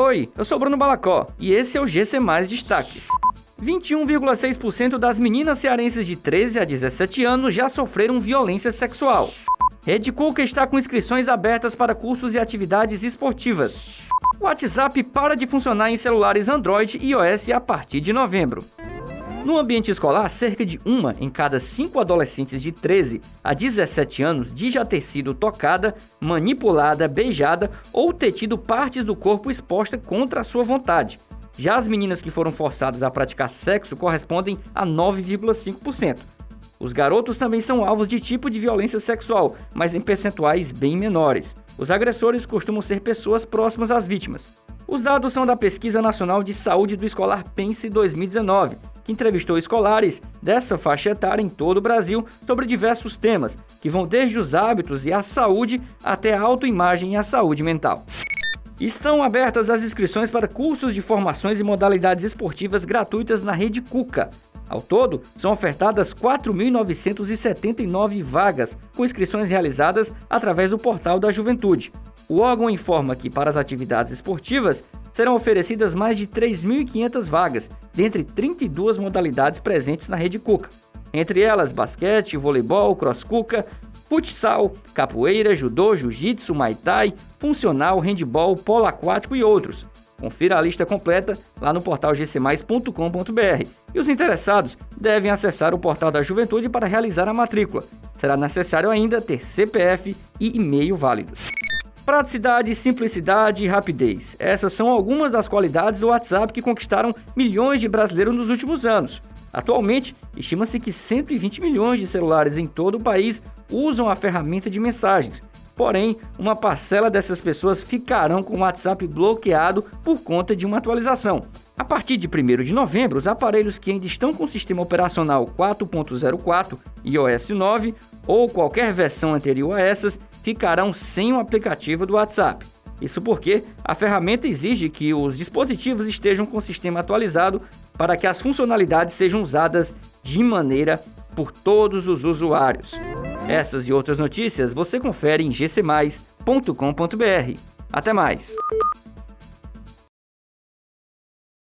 Oi, eu sou Bruno Balacó e esse é o GC Mais Destaques. 21,6% das meninas cearenses de 13 a 17 anos já sofreram violência sexual. Rede Cuca está com inscrições abertas para cursos e atividades esportivas. WhatsApp para de funcionar em celulares Android e iOS a partir de novembro. No ambiente escolar, cerca de uma em cada cinco adolescentes de 13 a 17 anos diz já ter sido tocada, manipulada, beijada ou ter tido partes do corpo exposta contra a sua vontade. Já as meninas que foram forçadas a praticar sexo correspondem a 9,5%. Os garotos também são alvos de tipo de violência sexual, mas em percentuais bem menores. Os agressores costumam ser pessoas próximas às vítimas. Os dados são da Pesquisa Nacional de Saúde do Escolar Pense 2019, que entrevistou escolares dessa faixa etária em todo o Brasil sobre diversos temas, que vão desde os hábitos e a saúde até a autoimagem e a saúde mental. Estão abertas as inscrições para cursos de formações e modalidades esportivas gratuitas na rede Cuca. Ao todo, são ofertadas 4.979 vagas, com inscrições realizadas através do Portal da Juventude. O órgão informa que, para as atividades esportivas, serão oferecidas mais de 3.500 vagas, dentre 32 modalidades presentes na rede Cuca. Entre elas, basquete, voleibol, cross-cuca, futsal, capoeira, judô, jiu-jitsu, muay thai, funcional, handball, polo aquático e outros. Confira a lista completa lá no portal gcmais.com.br. E os interessados devem acessar o portal da Juventude para realizar a matrícula. Será necessário ainda ter CPF e e-mail válidos. Praticidade, simplicidade e rapidez. Essas são algumas das qualidades do WhatsApp que conquistaram milhões de brasileiros nos últimos anos. Atualmente, estima-se que 120 milhões de celulares em todo o país usam a ferramenta de mensagens. Porém, uma parcela dessas pessoas ficarão com o WhatsApp bloqueado por conta de uma atualização. A partir de 1 de novembro, os aparelhos que ainda estão com o sistema operacional 4.04 iOS 9 ou qualquer versão anterior a essas ficarão sem o aplicativo do WhatsApp. Isso porque a ferramenta exige que os dispositivos estejam com o sistema atualizado para que as funcionalidades sejam usadas de maneira por todos os usuários. Essas e outras notícias você confere em gcmais.com.br. Até mais!